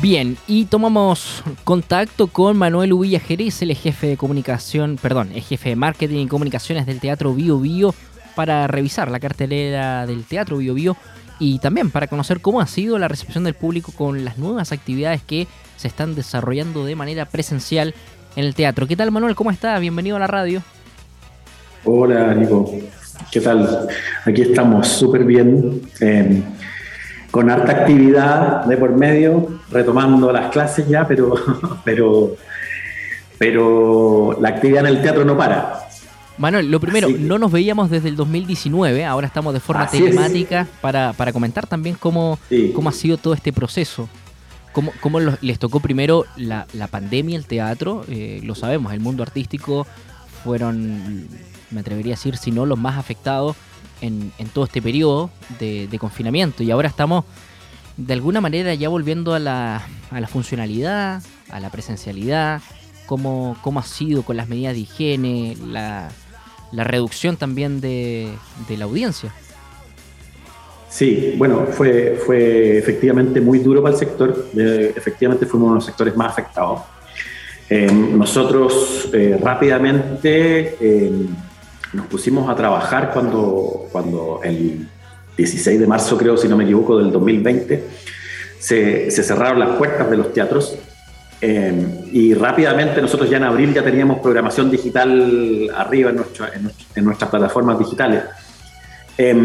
Bien, y tomamos contacto con Manuel Ubilla Jerez, el jefe de comunicación, perdón, el jefe de marketing y comunicaciones del Teatro Bio Bio, para revisar la cartelera del Teatro Bio Bio y también para conocer cómo ha sido la recepción del público con las nuevas actividades que se están desarrollando de manera presencial en el teatro. ¿Qué tal Manuel? ¿Cómo estás? Bienvenido a la radio. Hola Nico, ¿qué tal? Aquí estamos súper bien. Eh, con harta actividad de por medio, retomando las clases ya, pero, pero, pero la actividad en el teatro no para. Manuel, lo primero, no nos veíamos desde el 2019, ahora estamos de forma telemática para, comentar también cómo, cómo ha sido todo este proceso. ¿Cómo, cómo les tocó primero la, pandemia, el teatro? Eh, lo sabemos, el mundo artístico fueron, me atrevería a decir, si no los más afectados en, todo este periodo de, confinamiento y ahora estamos de alguna manera ya volviendo a la, a la funcionalidad, a la presencialidad, cómo, cómo ha sido con las medidas de higiene, la, la reducción también de, de, la audiencia. Sí, bueno, fue, fue efectivamente muy duro para el sector, efectivamente fuimos uno de los sectores más afectados. Eh, nosotros eh, rápidamente eh, nos pusimos a trabajar cuando, cuando el 16 de marzo, creo, si no me equivoco, del 2020, se, se cerraron las puertas de los teatros eh, y rápidamente nosotros ya en abril ya teníamos programación digital arriba en, en, nuestras plataformas digitales. Eh,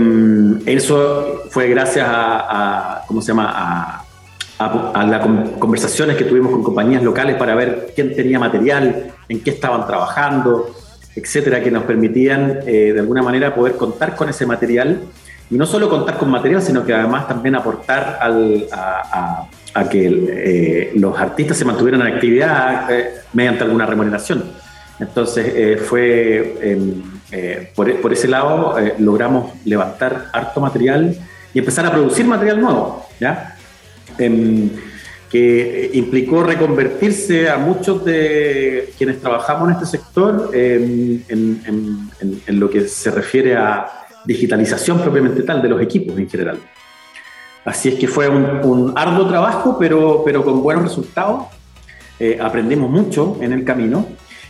eso fue gracias a, ¿cómo se llama? A, a, las conversaciones que tuvimos con compañías locales para ver quién tenía material, en qué estaban trabajando, etcétera, que nos permitían eh, de alguna manera poder contar con ese material y no solo contar con material, sino que además también aportar a, que eh, los artistas se mantuvieran en actividad eh, mediante alguna remuneración. Entonces fue em, por, por, ese lado logramos levantar harto material y empezar a producir material nuevo, ¿ya? Que implicó reconvertirse a muchos de quienes trabajamos en este sector en, lo que se refiere a digitalización propiamente tal de los equipos en general. Así es que fue un, arduo trabajo, pero, pero con buenos resultados. Eh, aprendimos mucho en el camino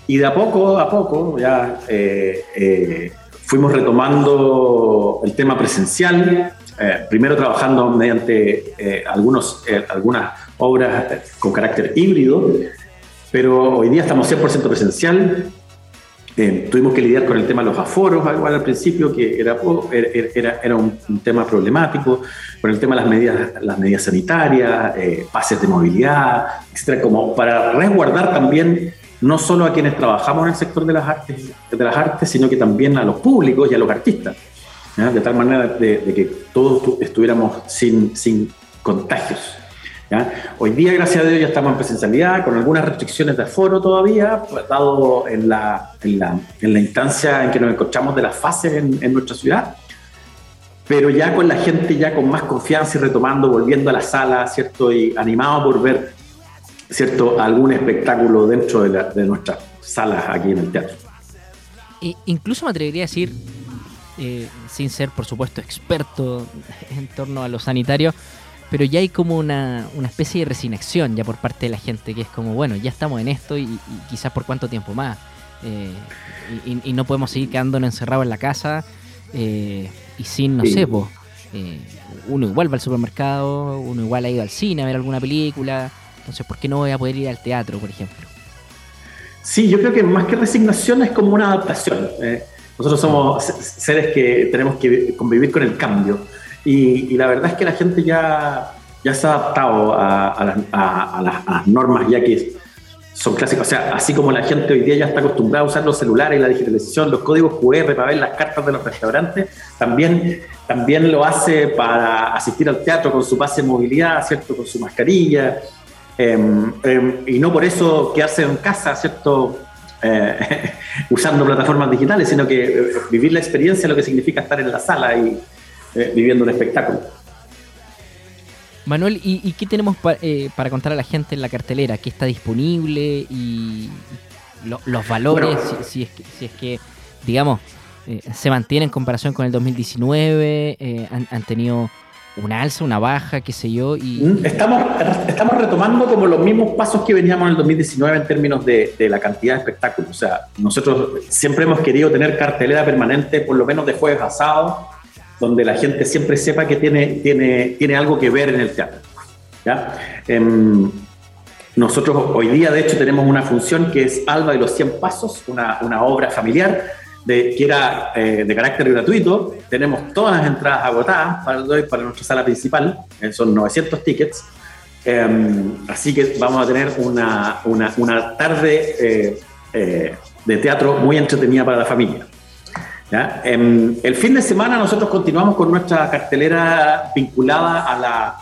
y de a poco a poco ya eh, eh, fuimos retomando el tema presencial, primero trabajando mediante algunos, algunas obras con carácter híbrido, pero hoy día estamos 100% presencial. Eh, tuvimos que lidiar con el tema de los aforos, igual al principio, que era, era, era un, tema problemático, con el tema de las medidas, las medidas sanitarias, eh, pases de movilidad, etcétera, como para resguardar también no solo a quienes trabajamos en el sector de las artes, de las artes sino que también a los públicos y a los artistas, de tal manera de, de que todos estuviéramos sin, sin contagios. Hoy día, gracias a Dios, ya estamos en presencialidad, con algunas restricciones de aforo todavía, pues, dado en la, instancia en que nos encontramos de las fases en, nuestra ciudad, pero ya con la gente ya con más confianza y retomando, volviendo a la sala, ¿cierto? Y animado por ver, ¿cierto? Algún espectáculo dentro de, nuestras salas aquí en el teatro. Incluso me atrevería a decir, eh, sin ser por supuesto experto en torno a lo sanitario, pero ya hay como una, especie de resignación ya por parte de la gente, que es como, bueno, ya estamos en esto y, quizás por cuánto tiempo más. Eh, y, no podemos seguir quedándonos encerrados en la casa eh, y sin, no sé, pues, uno igual va al supermercado, uno igual ha ido al cine a ver alguna película, entonces, ¿por qué no voy a poder ir al teatro, por ejemplo? Sí, yo creo que más que resignación es como una adaptación. nosotros somos seres que tenemos que convivir con el cambio. Y, la verdad es que la gente ya, ya se ha adaptado a, las, normas ya que son clásicas. O sea, así como la gente hoy día ya está acostumbrada a usar los celulares, la digitalización, los códigos QR para ver las cartas de los restaurantes, también, también lo hace para asistir al teatro con su pase de movilidad, ¿cierto? Con su mascarilla. Em, em, y no por eso quedarse en casa, ¿cierto? Eh, usando plataformas digitales, sino que eh, vivir la experiencia, lo que significa estar en la sala y, eh, viviendo un espectáculo. Manuel, ¿y, qué tenemos eh, para contar a la gente en la cartelera? ¿Qué está disponible? ¿Y los valores? si, es que, si, es que, digamos, eh, se mantiene en comparación con el 2019, han, tenido una alza, una baja, qué sé yo. Y... Mm, estamos, estamos retomando como los mismos pasos que veníamos en el 2019 en términos de, la cantidad de espectáculos. O sea, nosotros siempre hemos querido tener cartelera permanente, por lo menos de jueves a sábado, donde la gente siempre sepa que tiene, tiene, tiene algo que ver en el teatro. ¿ya? Em, nosotros hoy día, de hecho, tenemos una función que es Alba de los 100 Pasos, una, una obra familiar de, que era eh, de carácter gratuito. Tenemos todas las entradas agotadas para, para nuestra sala principal, eh, son 900 tickets. Em, así que vamos a tener una, una, una tarde eh, de teatro muy entretenida para la familia. Em, el fin de semana nosotros continuamos con nuestra cartelera vinculada a la,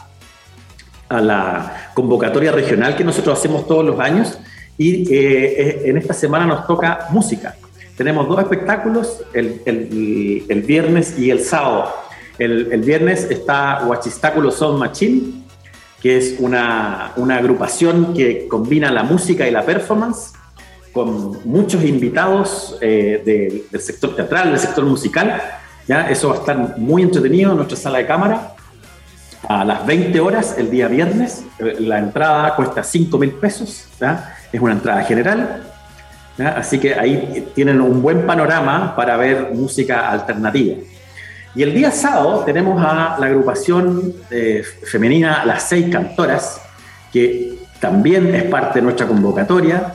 a la convocatoria regional que nosotros hacemos todos los años y en esta semana nos toca música. Tenemos dos espectáculos, el, el, el viernes y el sábado. El, el, viernes está Huachistáculo Sound Machine, que es una, una agrupación que combina la música y la performance, con muchos invitados eh, del sector teatral, del sector musical. ¿ya? Eso va a estar muy entretenido en nuestra sala de cámara. A las 20 horas, el día viernes, eh, la entrada cuesta 5 mil pesos. ¿ya? Es una entrada general. Así que ahí tienen un buen panorama para ver música alternativa. Y el día sábado tenemos a la agrupación eh, femenina Las Seis Cantoras, que también es parte de nuestra convocatoria.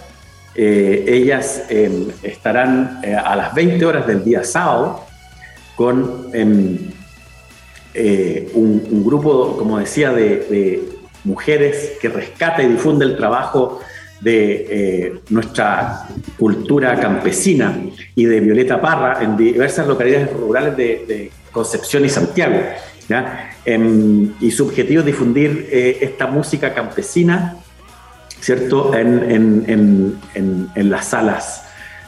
Eh, ellas em, estarán eh, a las 20 horas del día sábado con em, un, grupo, como decía, de, mujeres que rescata y difunde el trabajo de eh, nuestra cultura campesina y de Violeta Parra en diversas localidades rurales de, Concepción y Santiago. Em, y su objetivo es difundir eh, esta música campesina ¿cierto? En, las salas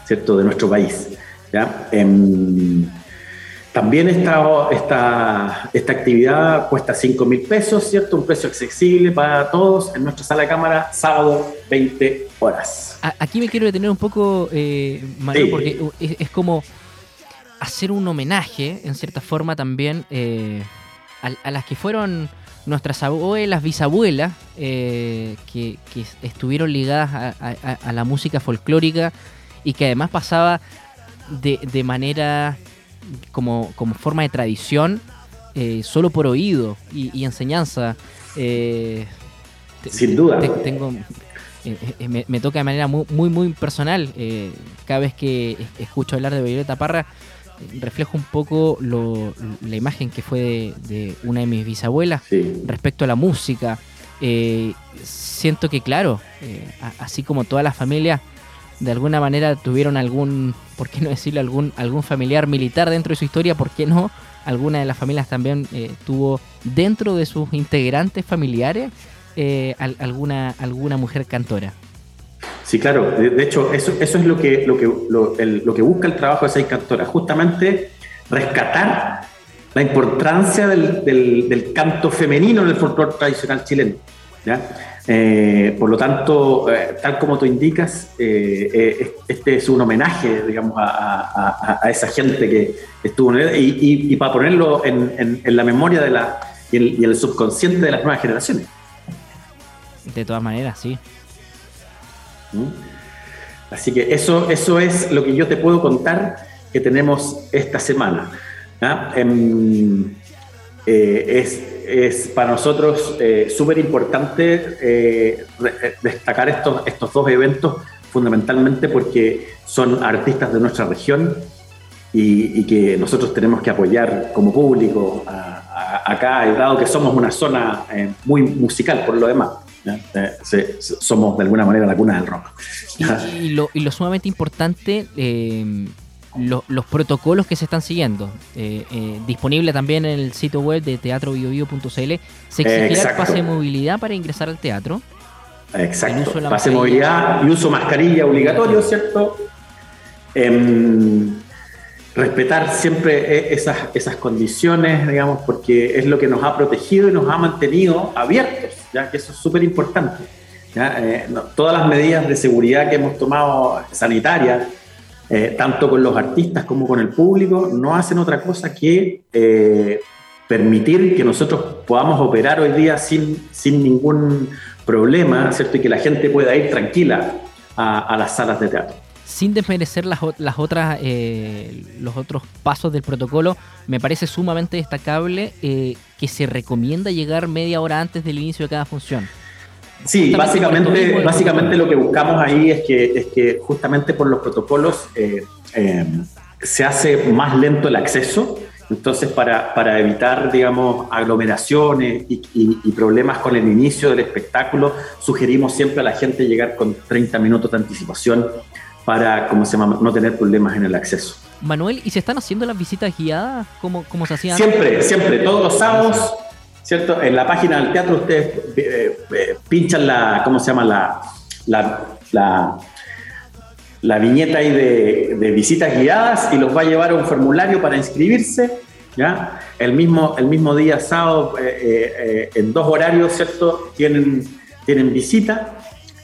¿cierto? de nuestro país. ¿ya? También esta, esta, esta actividad cuesta 5 mil pesos, ¿cierto? Un precio accesible para todos en nuestra sala de cámara, sábado 20 horas. Aquí me quiero detener un poco, eh, Manuel, porque es, como hacer un homenaje, en cierta forma también, eh, a, las que fueron nuestras abuelas, bisabuelas, eh, que, estuvieron ligadas a, la música folclórica y que además pasaba de, de manera como, como forma de tradición, eh, solo por oído y, enseñanza. Eh, Sin duda. tengo, eh, me, toca de manera muy, muy, muy personal. cada vez que escucho hablar de Violeta Parra, reflejo un poco la imagen que fue de, una de mis bisabuelas respecto a la música. siento que, claro, así como toda la familia de alguna manera tuvieron algún, ¿por qué no decirlo? Algún, algún familiar militar dentro de su historia, ¿por qué no? Alguna de las familias también eh, tuvo dentro de sus integrantes familiares eh, alguna, alguna mujer cantora. Sí, claro. De, hecho, eso, es lo que, lo, que, lo, que busca el trabajo de seis cantoras, justamente rescatar la importancia del, del canto femenino en el folclore tradicional chileno. ¿ya? Eh, por lo tanto, eh, tal como tú indicas, eh, este es un homenaje, digamos, a, esa gente que estuvo en y, y, para ponerlo en, la memoria de la, y, el, el subconsciente de las nuevas generaciones. De todas maneras, sí. ¿Mm? Así que eso, eso es lo que yo te puedo contar que tenemos esta semana. ¿ah? Em, es es para nosotros eh, súper importante eh, eh, destacar estos, estos dos eventos fundamentalmente porque son artistas de nuestra región y, que nosotros tenemos que apoyar como público acá, dado que somos una zona muy musical por lo demás. Somos de alguna manera la cuna del rock. Y, lo, y lo, sumamente importante los protocolos que se están siguiendo. Eh, eh, disponible también en el sitio web de teatrobiobio.cl. ¿Se exigirá el pase de movilidad para ingresar al teatro? Exacto. Pase de movilidad y uso mascarilla obligatorio, ¿cierto? Em, respetar siempre eh, esas, esas condiciones, digamos, porque es lo que nos ha protegido y nos ha mantenido abiertos, ya que eso es súper importante. todas las medidas de seguridad que hemos tomado sanitarias, eh, tanto con los artistas como con el público, no hacen otra cosa que eh, permitir que nosotros podamos operar hoy día sin, sin ningún problema, ¿cierto? Y que la gente pueda ir tranquila a, las salas de teatro. Sin desmerecer las, las otras, eh, los otros pasos del protocolo, me parece sumamente destacable eh, que se recomienda llegar media hora antes del inicio de cada función. Sí, básicamente, básicamente lo que buscamos ahí es que, es que justamente por los protocolos eh, se hace más lento el acceso entonces, para, para evitar, digamos, aglomeraciones y, y, problemas con el inicio del espectáculo, sugerimos siempre a la gente llegar con 30 minutos de anticipación para, ¿cómo se llama?, no tener problemas en el acceso. Manuel, ¿y se están haciendo las visitas guiadas como, como se hacían? Siempre, siempre, todos los sábados, ¿cierto? En la página del teatro ustedes eh, eh, pinchan la, ¿cómo se llama?, la, la, la la viñeta ahí de, visitas guiadas y los va a llevar a un formulario para inscribirse. ¿ya? El, mismo, el mismo día sábado, eh, eh, eh, en dos horarios, ¿cierto? Tienen, tienen visita.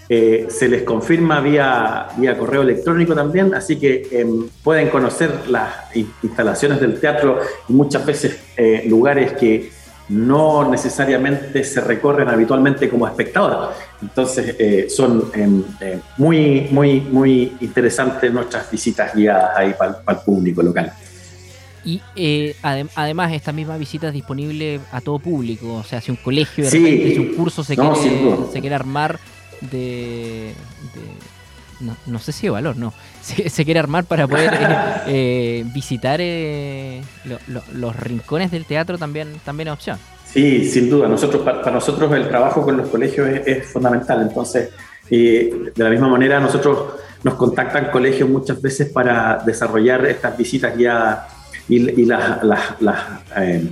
Se les confirma vía, vía correo electrónico también, así que em, pueden conocer las instalaciones del teatro y muchas veces lugares que no necesariamente se recorren habitualmente como espectador. Entonces eh, son em, eh, muy, muy, muy interesantes nuestras visitas guiadas ahí para el público local. Y eh, además esta misma visita es disponible a todo público, o sea, si un colegio de repente, si un curso se, quiere, se quiere armar de, no, sé si de valor, no, se, quiere armar para poder visitar los rincones del teatro también, también es opción. Sí, sin duda. Nosotros, para, nosotros el trabajo con los colegios es, fundamental. Entonces, de la misma manera, nosotros nos contactan colegios muchas veces para desarrollar estas visitas guiadas y, las, eh,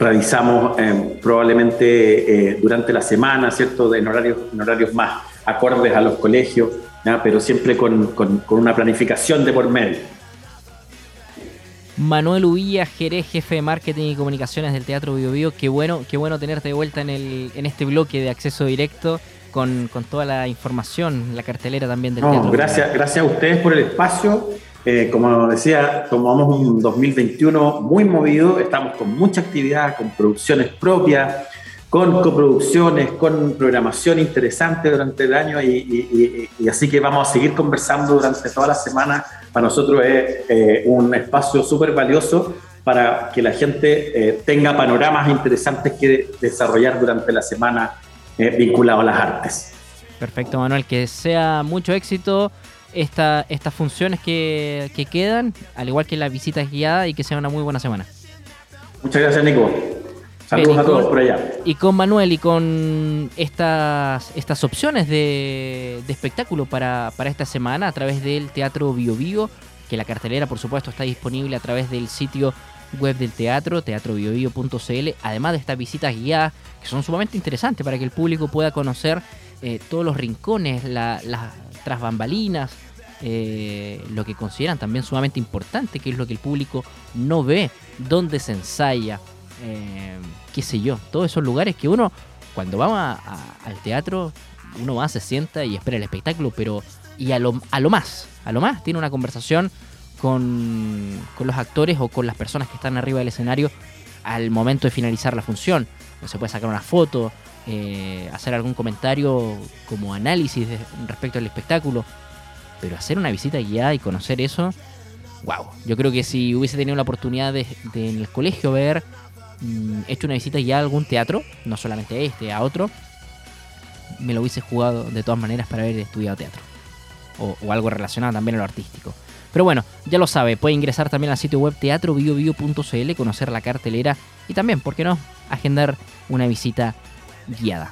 realizamos eh, probablemente eh, durante la semana, ¿cierto? En horarios, en horarios más acordes a los colegios, pero siempre con, con una planificación de por medio. Manuel Uvilla, Jerez, jefe de marketing y comunicaciones del Teatro Bio, Bio. Qué bueno, qué bueno tenerte de vuelta en, el, en este bloque de acceso directo con, toda la información, la cartelera también del Teatro. Gracias, gracias a ustedes por el espacio. Eh, como decía, tomamos un 2021 muy movido, estamos con mucha actividad, con producciones propias, con coproducciones, con programación interesante durante el año y, así que vamos a seguir conversando durante toda la semana. Para nosotros es eh, un espacio súper valioso para que la gente eh, tenga panoramas interesantes que desarrollar durante la semana eh, vinculado a las artes. Perfecto, Manuel, que sea mucho éxito esta, estas funciones que, que quedan, al igual que las visitas guiadas y que sea una muy buena semana. Muchas gracias, Nico. Saludos a todos por allá. Y con Manuel y con estas, estas opciones de, espectáculo para, esta semana a través del Teatro Bio Bio, que la cartelera por supuesto está disponible a través del sitio web del teatro, teatrobiobio.cl, además de estas visitas guiadas que son sumamente interesantes para que el público pueda conocer eh, todos los rincones, las tras bambalinas, eh, lo que consideran también sumamente importante, que es lo que el público no ve, dónde se ensaya, eh, qué sé yo, todos esos lugares que uno, cuando va al teatro, uno va, se sienta y espera el espectáculo, pero y a lo, más, a lo más, tiene una conversación con, con los actores o con las personas que están arriba del escenario al momento de finalizar la función. No se puede sacar una foto, eh, hacer algún comentario como análisis respecto al espectáculo, pero hacer una visita guiada y conocer eso, wow. Yo creo que si hubiese tenido la oportunidad de en el colegio ver Mm, hecho una visita ya a algún teatro, no solamente a este, a otro, me lo hubiese jugado de todas maneras para haber estudiado teatro. O, algo relacionado también a lo artístico. Pero bueno, ya lo sabe, puede ingresar también al sitio web teatrobiobio.cl, conocer la cartelera y también, ¿por qué no?, agendar una visita guiada.